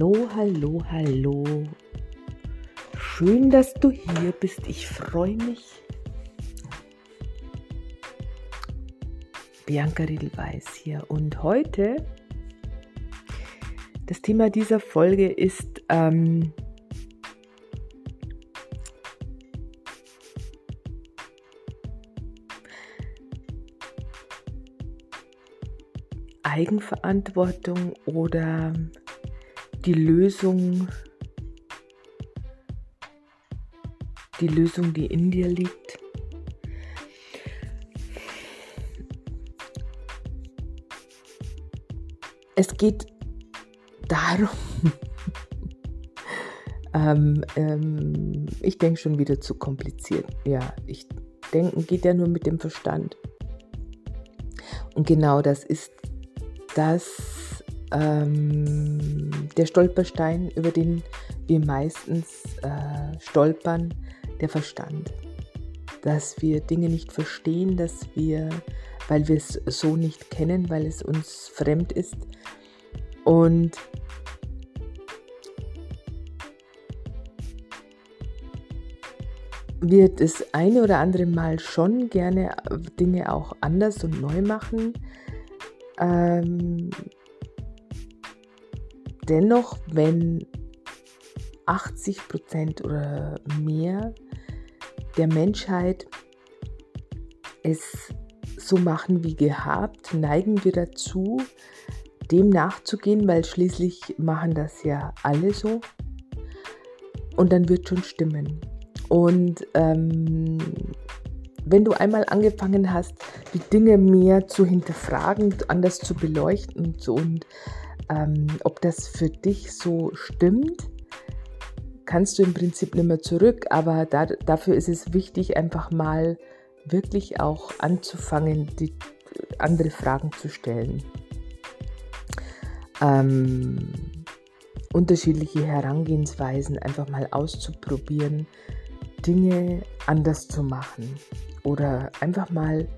Hallo, hallo, hallo. Schön, dass du hier bist. Ich freue mich. Bianca Riedelweiß hier. Und heute, das Thema dieser Folge ist ähm, Eigenverantwortung oder die Lösung, die Lösung, die in dir liegt. Es geht darum, ähm, ähm, ich denke schon wieder zu kompliziert. Ja, ich denke, geht ja nur mit dem Verstand. Und genau das ist das ähm, der Stolperstein, über den wir meistens äh, stolpern, der Verstand. Dass wir Dinge nicht verstehen, dass wir, weil wir es so nicht kennen, weil es uns fremd ist. Und wir das eine oder andere Mal schon gerne Dinge auch anders und neu machen. Ähm, dennoch, wenn 80 Prozent oder mehr der Menschheit es so machen wie gehabt, neigen wir dazu, dem nachzugehen, weil schließlich machen das ja alle so. Und dann wird schon stimmen. Und ähm, wenn du einmal angefangen hast, die Dinge mehr zu hinterfragen, anders zu beleuchten und, und ähm, ob das für dich so stimmt, kannst du im Prinzip nicht mehr zurück. Aber da, dafür ist es wichtig, einfach mal wirklich auch anzufangen, die andere Fragen zu stellen. Ähm, unterschiedliche Herangehensweisen einfach mal auszuprobieren, Dinge anders zu machen oder einfach mal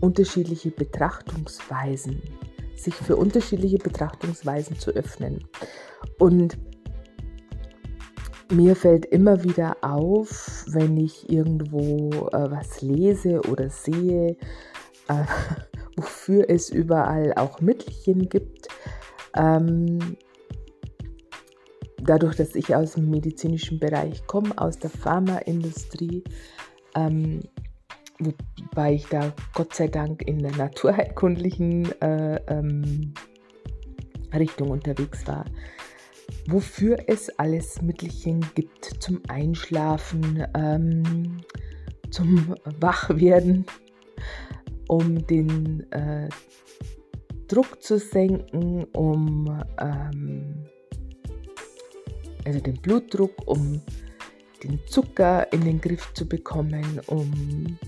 unterschiedliche Betrachtungsweisen, sich für unterschiedliche Betrachtungsweisen zu öffnen. Und mir fällt immer wieder auf, wenn ich irgendwo äh, was lese oder sehe, äh, wofür es überall auch Mittelchen gibt. Ähm, dadurch, dass ich aus dem medizinischen Bereich komme, aus der Pharmaindustrie, ähm, wobei ich da Gott sei Dank in der naturheilkundlichen äh, ähm, Richtung unterwegs war, wofür es alles Mittelchen gibt zum Einschlafen, ähm, zum Wachwerden, um den äh, Druck zu senken, um ähm, also den Blutdruck, um den Zucker in den Griff zu bekommen, um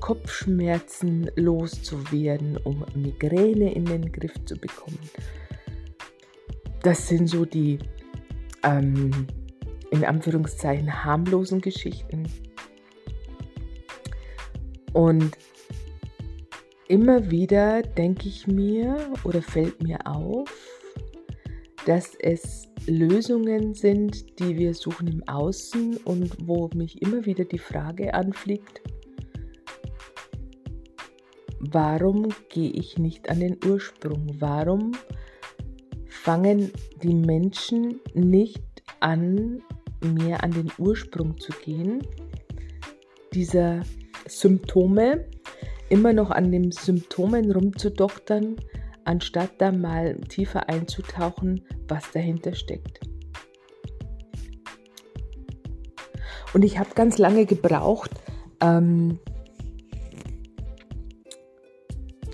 Kopfschmerzen loszuwerden, um Migräne in den Griff zu bekommen. Das sind so die ähm, in Anführungszeichen harmlosen Geschichten. Und immer wieder denke ich mir oder fällt mir auf, dass es Lösungen sind, die wir suchen im Außen und wo mich immer wieder die Frage anfliegt, warum gehe ich nicht an den Ursprung? Warum fangen die Menschen nicht an, mehr an den Ursprung zu gehen? Dieser Symptome, immer noch an den Symptomen rumzudoktern, anstatt da mal tiefer einzutauchen, was dahinter steckt. Und ich habe ganz lange gebraucht, ähm,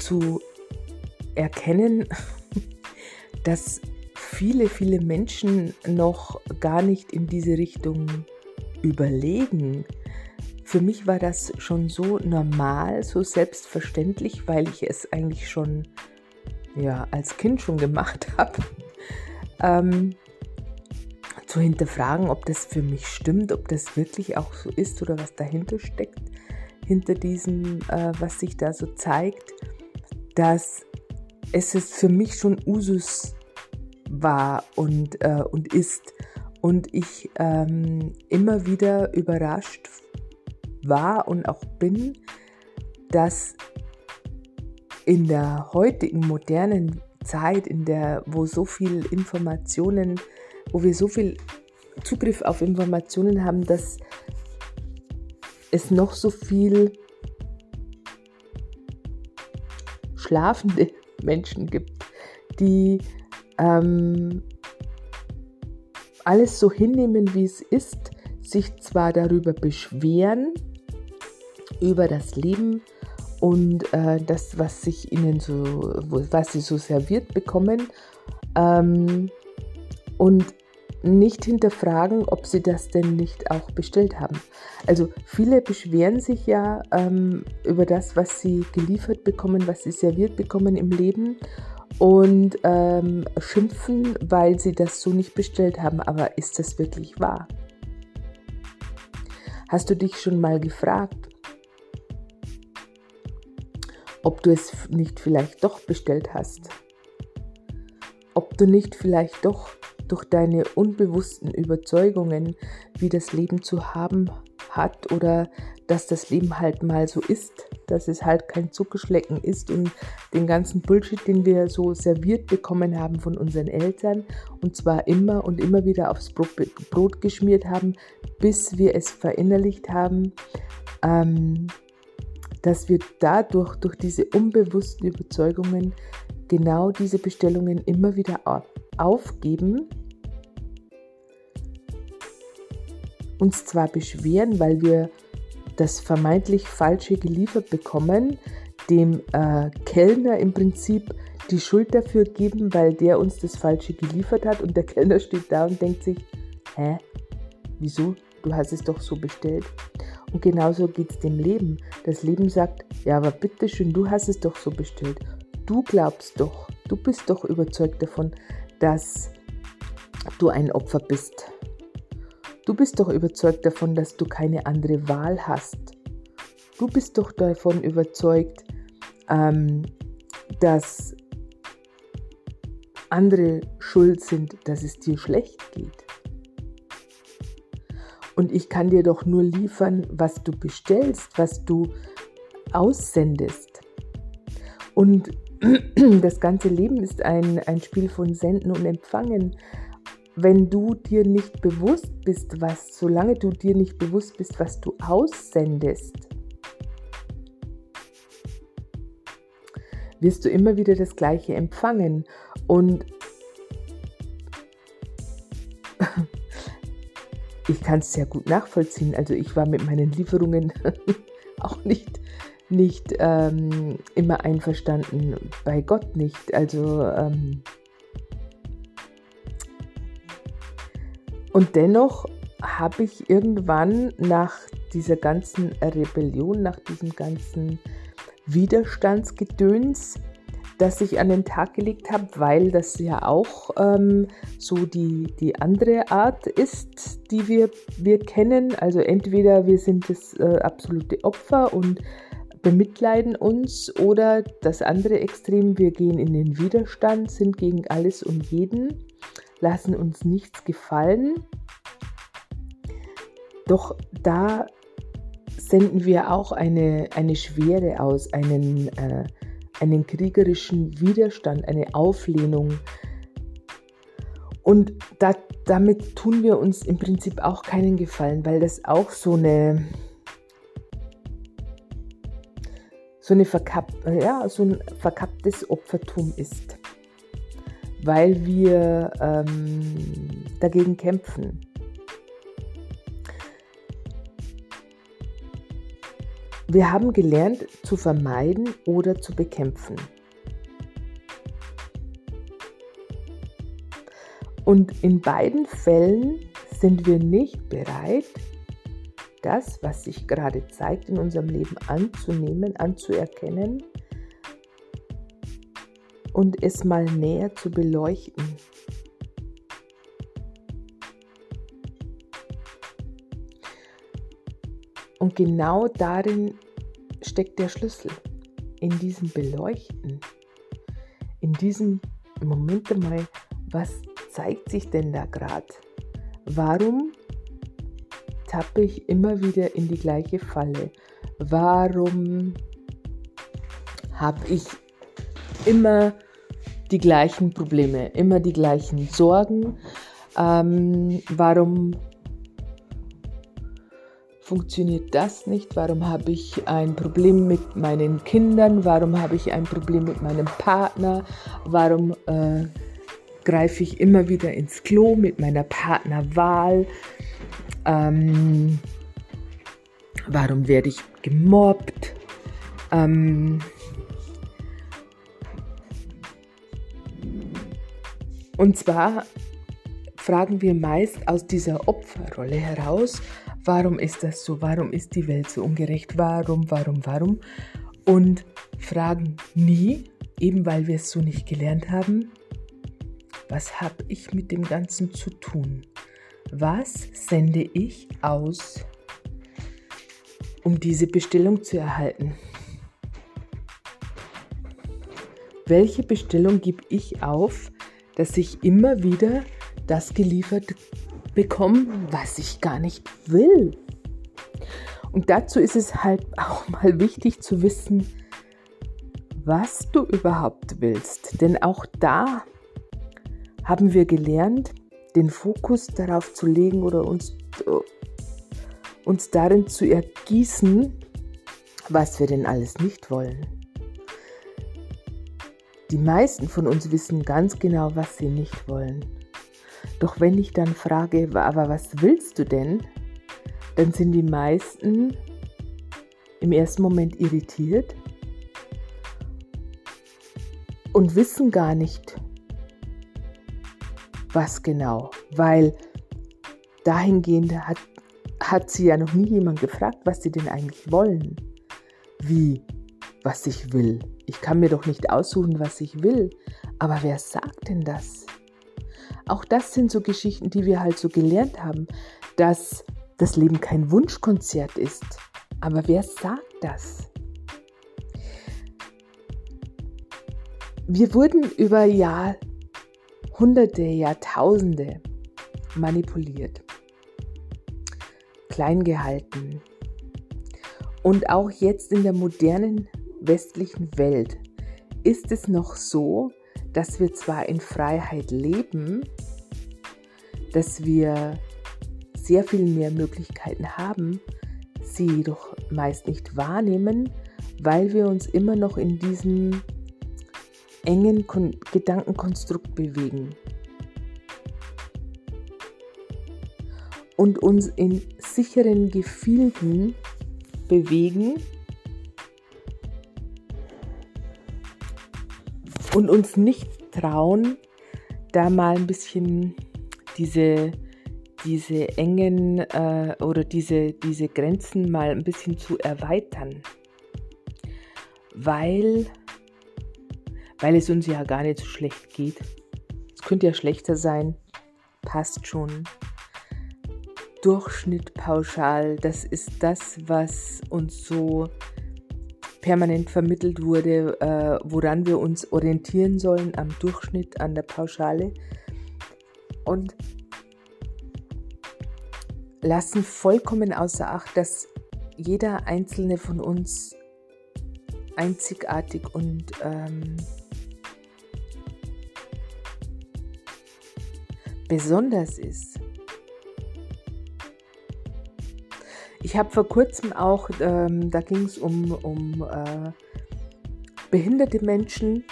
zu erkennen, dass viele, viele Menschen noch gar nicht in diese Richtung überlegen. Für mich war das schon so normal, so selbstverständlich, weil ich es eigentlich schon ja, als Kind schon gemacht habe, ähm, zu hinterfragen, ob das für mich stimmt, ob das wirklich auch so ist oder was dahinter steckt, hinter diesem, äh, was sich da so zeigt. Dass es für mich schon Usus war und, äh, und ist. Und ich ähm, immer wieder überrascht war und auch bin, dass in der heutigen modernen Zeit, in der, wo so viel Informationen, wo wir so viel Zugriff auf Informationen haben, dass es noch so viel schlafende Menschen gibt, die ähm, alles so hinnehmen, wie es ist, sich zwar darüber beschweren, über das Leben und äh, das, was sich ihnen so, was sie so serviert bekommen ähm, und nicht hinterfragen, ob sie das denn nicht auch bestellt haben. Also viele beschweren sich ja ähm, über das, was sie geliefert bekommen, was sie serviert bekommen im Leben und ähm, schimpfen, weil sie das so nicht bestellt haben. Aber ist das wirklich wahr? Hast du dich schon mal gefragt, ob du es nicht vielleicht doch bestellt hast? Ob du nicht vielleicht doch durch deine unbewussten Überzeugungen, wie das Leben zu haben hat oder dass das Leben halt mal so ist, dass es halt kein Zuckerschlecken ist und den ganzen Bullshit, den wir so serviert bekommen haben von unseren Eltern und zwar immer und immer wieder aufs Brot, geschmiert haben, bis wir es verinnerlicht haben, ähm, dass wir dadurch, durch diese unbewussten Überzeugungen, genau diese Bestellungen immer wieder aufgeben, uns zwar beschweren, weil wir das vermeintlich Falsche geliefert bekommen, dem äh, Kellner im Prinzip die Schuld dafür geben, weil der uns das Falsche geliefert hat und der Kellner steht da und denkt sich, hä, wieso? Du hast es doch so bestellt. Und genauso geht es dem Leben. Das Leben sagt, ja, aber bitteschön, du hast es doch so bestellt. Du glaubst doch, du bist doch überzeugt davon, dass du ein Opfer bist. Du bist doch überzeugt davon, dass du keine andere Wahl hast. Du bist doch davon überzeugt, ähm, dass andere schuld sind, dass es dir schlecht geht. Und ich kann dir doch nur liefern, was du bestellst, was du aussendest. Und das ganze Leben ist ein, ein Spiel von Senden und Empfangen wenn du dir nicht bewusst bist, was, solange du dir nicht bewusst bist, was du aussendest, wirst du immer wieder das Gleiche empfangen. Und ich kann es sehr gut nachvollziehen. Also ich war mit meinen Lieferungen auch nicht, nicht ähm, immer einverstanden, bei Gott nicht. Also ähm, Und dennoch habe ich irgendwann nach dieser ganzen Rebellion, nach diesem ganzen Widerstandsgedöns, das ich an den Tag gelegt habe, weil das ja auch ähm, so die, die andere Art ist, die wir, wir kennen. Also entweder wir sind das äh, absolute Opfer und bemitleiden uns oder das andere Extrem, wir gehen in den Widerstand, sind gegen alles und jeden lassen uns nichts gefallen. Doch da senden wir auch eine, eine Schwere aus, einen, äh, einen kriegerischen Widerstand, eine Auflehnung. Und da, damit tun wir uns im Prinzip auch keinen Gefallen, weil das auch so eine, so, eine verkapp, ja, so ein verkapptes Opfertum ist weil wir ähm, dagegen kämpfen. Wir haben gelernt zu vermeiden oder zu bekämpfen. Und in beiden Fällen sind wir nicht bereit, das, was sich gerade zeigt in unserem Leben anzunehmen, anzuerkennen und es mal näher zu beleuchten. Und genau darin steckt der Schlüssel. in diesem Beleuchten, in diesem Moment mal, was zeigt sich denn da gerade? Warum tappe ich immer wieder in die gleiche Falle? Warum habe ich immer die gleichen Probleme, immer die gleichen Sorgen? Ähm, warum funktioniert das nicht? Warum habe ich ein Problem mit meinen Kindern? Warum habe ich ein Problem mit meinem Partner? Warum äh, greife ich immer wieder ins Klo mit meiner Partnerwahl? Ähm, warum werde ich gemobbt? Ähm, und zwar fragen wir meist aus dieser Opferrolle heraus, warum ist das so, warum ist die Welt so ungerecht, warum, warum, warum und fragen nie, eben weil wir es so nicht gelernt haben, was habe ich mit dem Ganzen zu tun? Was sende ich aus, um diese Bestellung zu erhalten? Welche Bestellung gebe ich auf, dass ich immer wieder das geliefert bekomme, was ich gar nicht will? Und dazu ist es halt auch mal wichtig zu wissen, was du überhaupt willst. Denn auch da haben wir gelernt, den Fokus darauf zu legen oder uns, uns darin zu ergießen, was wir denn alles nicht wollen. Die meisten von uns wissen ganz genau, was sie nicht wollen. Doch wenn ich dann frage, aber was willst du denn? Dann sind die meisten im ersten Moment irritiert und wissen gar nicht, was genau, weil dahingehend hat, hat sie ja noch nie jemand gefragt, was sie denn eigentlich wollen. Wie, was ich will. Ich kann mir doch nicht aussuchen, was ich will. Aber wer sagt denn das? Auch das sind so Geschichten, die wir halt so gelernt haben, dass das Leben kein Wunschkonzert ist. Aber wer sagt das? Wir wurden über Jahrhunderte, Jahrtausende manipuliert, klein gehalten. Und auch jetzt in der modernen westlichen Welt ist es noch so, dass wir zwar in Freiheit leben, dass wir sehr viel mehr Möglichkeiten haben, sie jedoch meist nicht wahrnehmen, weil wir uns immer noch in diesem engen Kon Gedankenkonstrukt bewegen. Und uns in sicheren Gefilden bewegen und uns nicht trauen, da mal ein bisschen diese, diese engen äh, oder diese, diese Grenzen mal ein bisschen zu erweitern, weil, weil es uns ja gar nicht so schlecht geht. Es könnte ja schlechter sein, passt schon. Durchschnitt pauschal, das ist das, was uns so permanent vermittelt wurde, äh, woran wir uns orientieren sollen am Durchschnitt, an der Pauschale. Und lassen vollkommen außer Acht, dass jeder einzelne von uns einzigartig und ähm, besonders ist. Ich habe vor kurzem auch, ähm, da ging es um, um äh, behinderte Menschen.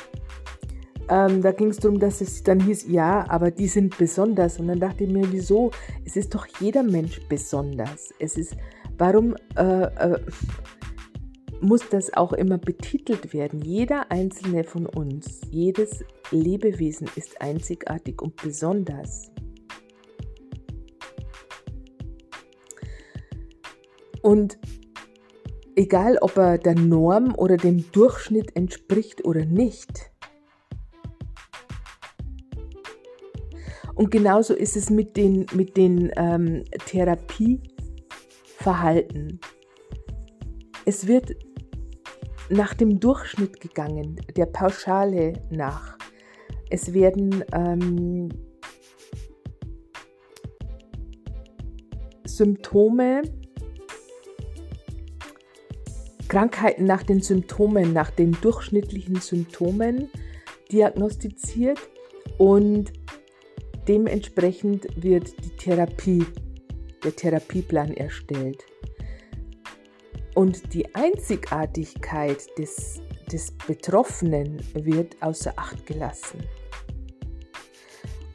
Ähm, da ging es darum, dass es dann hieß, ja, aber die sind besonders. Und dann dachte ich mir, wieso? Es ist doch jeder Mensch besonders. Es ist, warum äh, äh, muss das auch immer betitelt werden? Jeder einzelne von uns, jedes Lebewesen ist einzigartig und besonders. Und egal, ob er der Norm oder dem Durchschnitt entspricht oder nicht. Und genauso ist es mit den, mit den ähm, Therapieverhalten. Es wird nach dem Durchschnitt gegangen, der Pauschale nach. Es werden ähm, Symptome, Krankheiten nach den Symptomen, nach den durchschnittlichen Symptomen diagnostiziert und dementsprechend wird die Therapie, der Therapieplan erstellt. Und die Einzigartigkeit des, des Betroffenen wird außer Acht gelassen.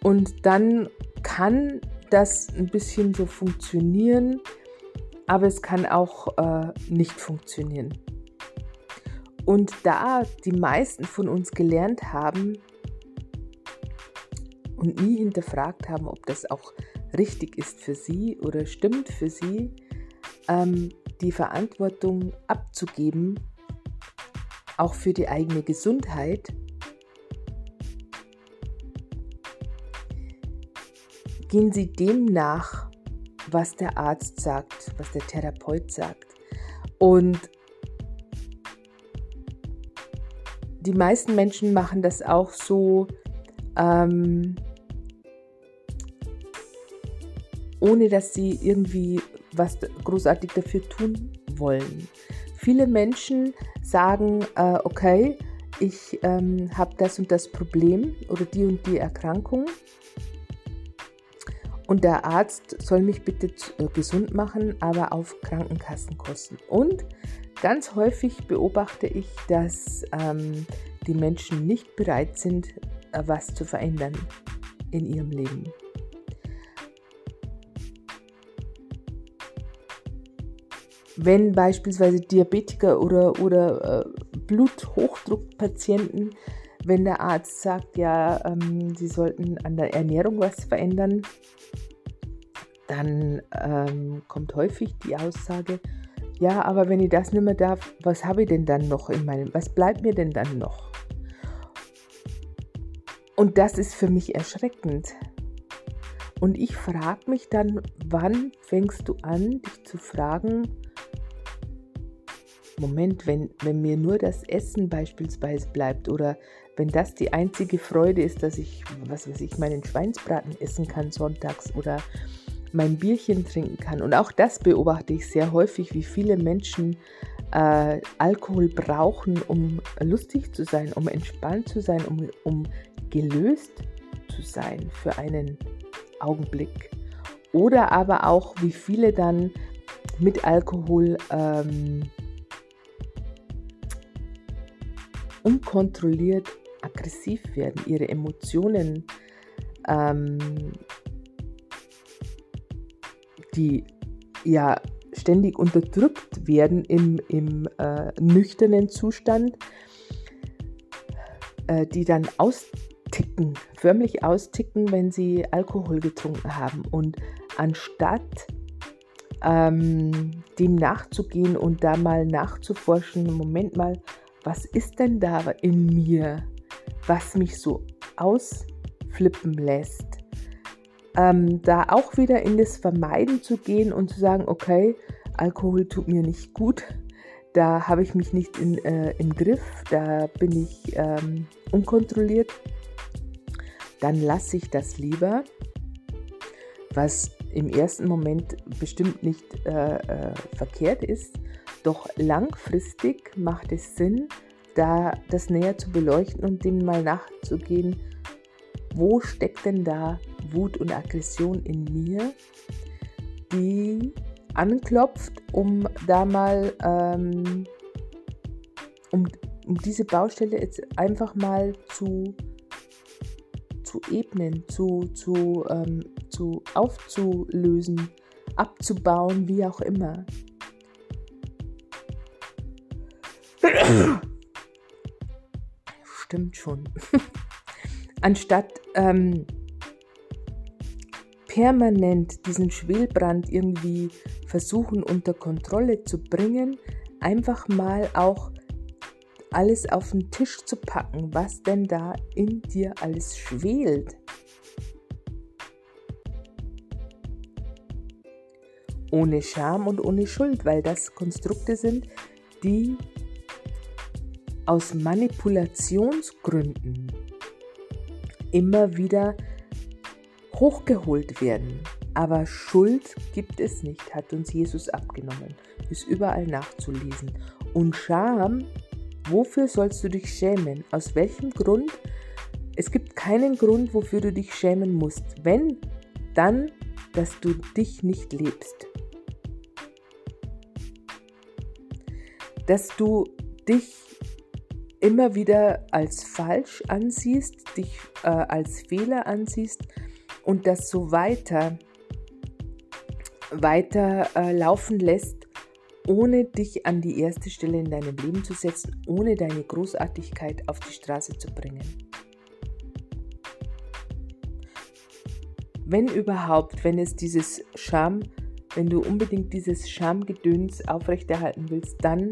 Und dann kann das ein bisschen so funktionieren, aber es kann auch äh, nicht funktionieren. Und da die meisten von uns gelernt haben und nie hinterfragt haben, ob das auch richtig ist für sie oder stimmt für sie, ähm, die Verantwortung abzugeben, auch für die eigene Gesundheit, gehen Sie dem nach, was der Arzt sagt, was der Therapeut sagt. Und die meisten Menschen machen das auch so, ähm, ohne dass sie irgendwie was großartig dafür tun wollen. Viele Menschen sagen, äh, okay, ich ähm, habe das und das Problem oder die und die Erkrankung und der Arzt soll mich bitte äh, gesund machen, aber auf Krankenkassenkosten. Und ganz häufig beobachte ich, dass ähm, die Menschen nicht bereit sind, äh, was zu verändern in ihrem Leben. Wenn beispielsweise Diabetiker oder, oder äh, Bluthochdruckpatienten, wenn der Arzt sagt, ja, ähm, sie sollten an der Ernährung was verändern, dann ähm, kommt häufig die Aussage, ja, aber wenn ich das nicht mehr darf, was habe ich denn dann noch in meinem, was bleibt mir denn dann noch? Und das ist für mich erschreckend. Und ich frage mich dann, wann fängst du an, dich zu fragen, Moment, wenn, wenn mir nur das Essen beispielsweise bleibt oder wenn das die einzige Freude ist, dass ich, was weiß ich, meinen Schweinsbraten essen kann sonntags oder mein Bierchen trinken kann. Und auch das beobachte ich sehr häufig, wie viele Menschen äh, Alkohol brauchen, um lustig zu sein, um entspannt zu sein, um, um gelöst zu sein für einen Augenblick. Oder aber auch, wie viele dann mit Alkohol ähm, unkontrolliert aggressiv werden, ihre Emotionen ähm, die ja ständig unterdrückt werden im, im äh, nüchternen Zustand, äh, die dann austicken, förmlich austicken, wenn sie Alkohol getrunken haben. Und anstatt ähm, dem nachzugehen und da mal nachzuforschen, Moment mal, was ist denn da in mir, was mich so ausflippen lässt? ähm, da auch wieder in das Vermeiden zu gehen und zu sagen, okay, Alkohol tut mir nicht gut, da habe ich mich nicht in, äh, im Griff, da bin ich ähm, unkontrolliert, dann lasse ich das lieber, was im ersten Moment bestimmt nicht äh, äh, verkehrt ist, doch langfristig macht es Sinn, da das näher zu beleuchten und dem mal nachzugehen, wo steckt denn da Wut und Aggression in mir, die anklopft, um da mal, ähm, um, um diese Baustelle jetzt einfach mal zu, zu ebnen, zu, zu, ähm, zu aufzulösen, abzubauen, wie auch immer. Stimmt schon. Anstatt ähm, permanent diesen Schwelbrand irgendwie versuchen unter Kontrolle zu bringen, einfach mal auch alles auf den Tisch zu packen, was denn da in dir alles schwelt. Ohne Scham und ohne Schuld, weil das Konstrukte sind, die aus Manipulationsgründen immer wieder hochgeholt werden. Aber Schuld gibt es nicht, hat uns Jesus abgenommen. Ist überall nachzulesen. Und Scham, wofür sollst du dich schämen? Aus welchem Grund? Es gibt keinen Grund, wofür du dich schämen musst. Wenn, dann, dass du dich nicht lebst. Dass du dich immer wieder als falsch ansiehst, dich äh, als Fehler ansiehst und das so weiter, weiter äh, laufen lässt, ohne dich an die erste Stelle in deinem Leben zu setzen, ohne deine Großartigkeit auf die Straße zu bringen. Wenn überhaupt, wenn es dieses Scham, wenn du unbedingt dieses Schamgedöns aufrechterhalten willst, dann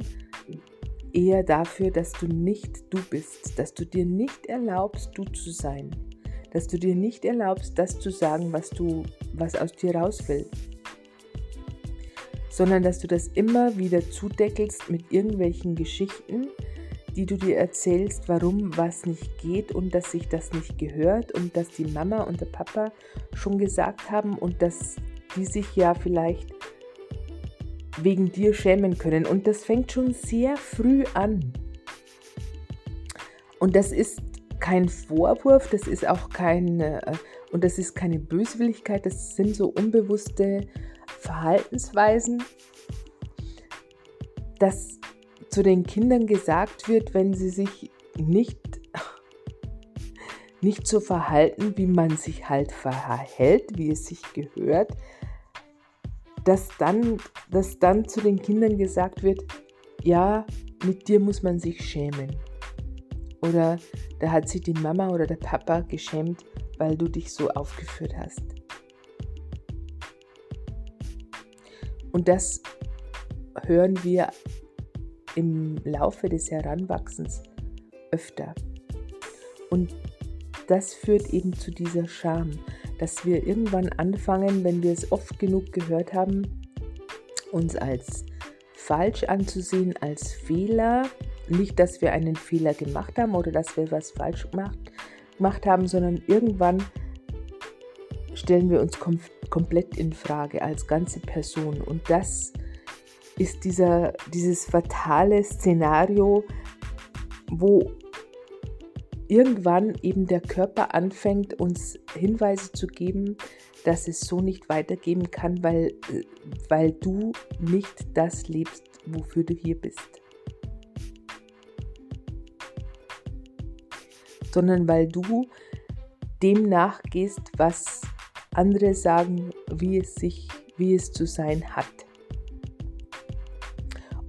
eher dafür, dass du nicht du bist, dass du dir nicht erlaubst, du zu sein, dass du dir nicht erlaubst, das zu sagen, was du, was aus dir raus will, sondern dass du das immer wieder zudeckelst mit irgendwelchen Geschichten, die du dir erzählst, warum was nicht geht und dass sich das nicht gehört und dass die Mama und der Papa schon gesagt haben und dass die sich ja vielleicht wegen dir schämen können. Und das fängt schon sehr früh an. Und das ist kein Vorwurf, das ist auch keine, äh, und das ist keine Böswilligkeit, das sind so unbewusste Verhaltensweisen, dass zu den Kindern gesagt wird, wenn sie sich nicht, nicht so verhalten, wie man sich halt verhält, wie es sich gehört, dass dann, dass dann zu den Kindern gesagt wird, ja, mit dir muss man sich schämen. Oder da hat sich die Mama oder der Papa geschämt, weil du dich so aufgeführt hast. Und das hören wir im Laufe des Heranwachsens öfter. Und das führt eben zu dieser Scham dass wir irgendwann anfangen, wenn wir es oft genug gehört haben, uns als falsch anzusehen, als Fehler. Nicht, dass wir einen Fehler gemacht haben oder dass wir was falsch gemacht, gemacht haben, sondern irgendwann stellen wir uns kom komplett in Frage als ganze Person. Und das ist dieser, dieses fatale Szenario, wo irgendwann eben der Körper anfängt, uns Hinweise zu geben, dass es so nicht weitergehen kann, weil, weil du nicht das lebst, wofür du hier bist. Sondern weil du dem nachgehst, was andere sagen, wie es sich, wie es zu sein hat.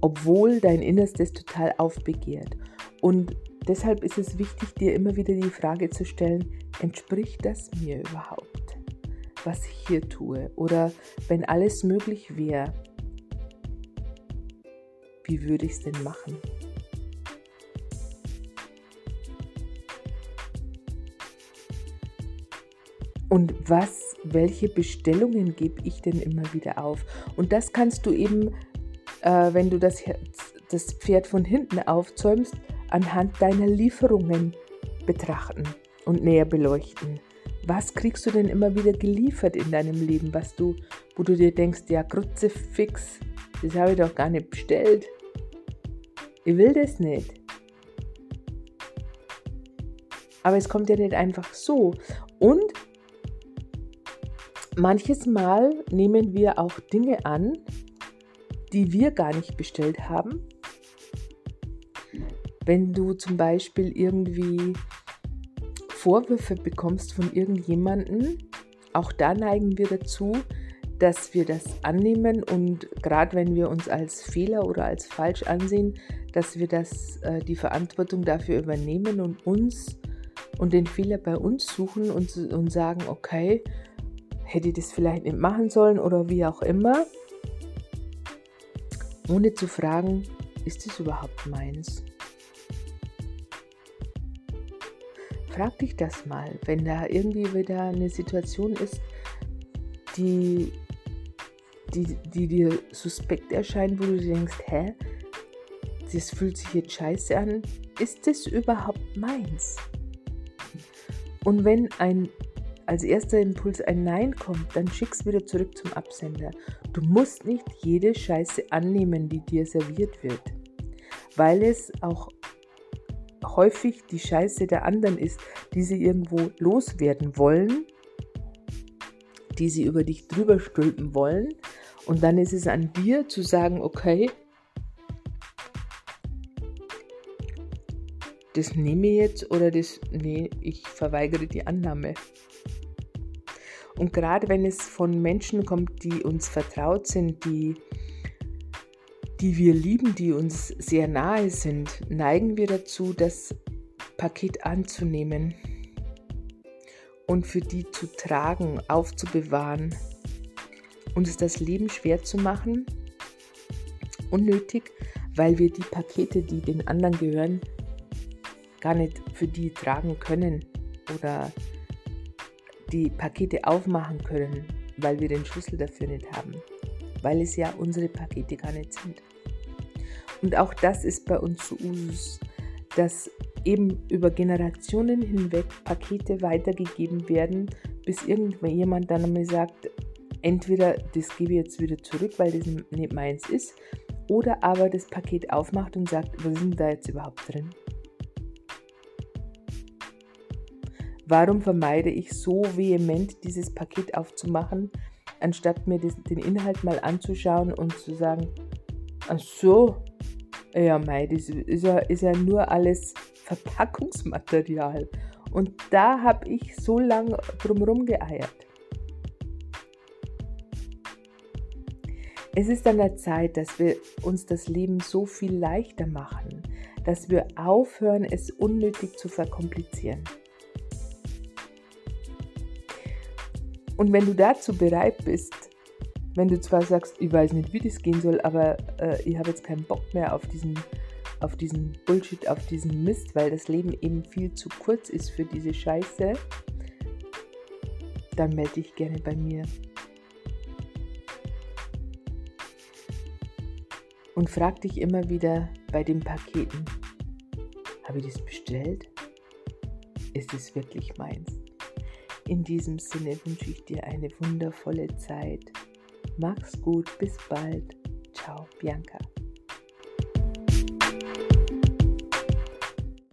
Obwohl dein Innerstes total aufbegehrt. Und Deshalb ist es wichtig, dir immer wieder die Frage zu stellen, entspricht das mir überhaupt, was ich hier tue? Oder wenn alles möglich wäre, wie würde ich es denn machen? Und was, welche Bestellungen gebe ich denn immer wieder auf? Und das kannst du eben, äh, wenn du das, das Pferd von hinten aufzäumst, anhand deiner Lieferungen betrachten und näher beleuchten. Was kriegst du denn immer wieder geliefert in deinem Leben, was du, wo du dir denkst, ja, Grütze fix, das habe ich doch gar nicht bestellt. Ich will das nicht. Aber es kommt ja nicht einfach so. Und manches Mal nehmen wir auch Dinge an, die wir gar nicht bestellt haben wenn du zum Beispiel irgendwie Vorwürfe bekommst von irgendjemandem, auch da neigen wir dazu, dass wir das annehmen und gerade wenn wir uns als Fehler oder als falsch ansehen, dass wir das, äh, die Verantwortung dafür übernehmen und uns und den Fehler bei uns suchen und, und sagen, okay, hätte ich das vielleicht nicht machen sollen oder wie auch immer, ohne zu fragen, ist es überhaupt meins? Frag dich das mal, wenn da irgendwie wieder eine Situation ist, die, die, die dir suspekt erscheint, wo du denkst, hä, das fühlt sich jetzt scheiße an, ist das überhaupt meins? Und wenn ein als erster Impuls ein Nein kommt, dann schick's wieder zurück zum Absender. Du musst nicht jede Scheiße annehmen, die dir serviert wird, weil es auch häufig die Scheiße der anderen ist, die sie irgendwo loswerden wollen, die sie über dich drüber stülpen wollen. Und dann ist es an dir zu sagen, okay, das nehme ich jetzt oder das, nee, ich verweigere die Annahme. Und gerade wenn es von Menschen kommt, die uns vertraut sind, die, die wir lieben, die uns sehr nahe sind, neigen wir dazu, das Paket anzunehmen und für die zu tragen, aufzubewahren, uns das Leben schwer zu machen, unnötig, weil wir die Pakete, die den anderen gehören, gar nicht für die tragen können oder die Pakete aufmachen können, weil wir den Schlüssel dafür nicht haben, weil es ja unsere Pakete gar nicht sind. Und auch das ist bei uns so Usus, dass eben über Generationen hinweg Pakete weitergegeben werden, bis irgendjemand dann einmal sagt, entweder das gebe ich jetzt wieder zurück, weil das nicht meins ist, oder aber das Paket aufmacht und sagt, was denn da jetzt überhaupt drin? Warum vermeide ich so vehement, dieses Paket aufzumachen, anstatt mir den Inhalt mal anzuschauen und zu sagen, ach so, ja, mei, das ist ja, ist ja nur alles Verpackungsmaterial. Und da habe ich so lange drumherum geeiert. Es ist an der Zeit, dass wir uns das Leben so viel leichter machen, dass wir aufhören, es unnötig zu verkomplizieren. Und wenn du dazu bereit bist, wenn du zwar sagst, ich weiß nicht, wie das gehen soll, aber äh, ich habe jetzt keinen Bock mehr auf diesen, auf diesen Bullshit, auf diesen Mist, weil das Leben eben viel zu kurz ist für diese Scheiße, dann melde dich gerne bei mir. Und frag dich immer wieder bei den Paketen, habe ich das bestellt? Ist es wirklich meins? In diesem Sinne wünsche ich dir eine wundervolle Zeit. Mach's gut, bis bald. Ciao, Bianca.